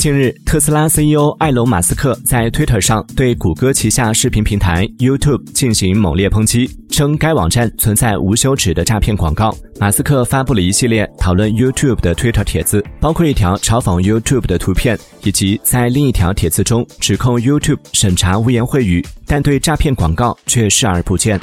近日特斯拉 ceo 埃隆马斯克在推特上对谷歌旗下视频平台 youtube 进行猛烈抨击称该网站存在无休止的诈骗广告。马斯克发布了一系列讨论 youtube 的推特帖子包括一条嘲讽 youtube 的图片以及在另一条帖子中指控 youtube 审查污言秽语但对诈骗广告却视而不见。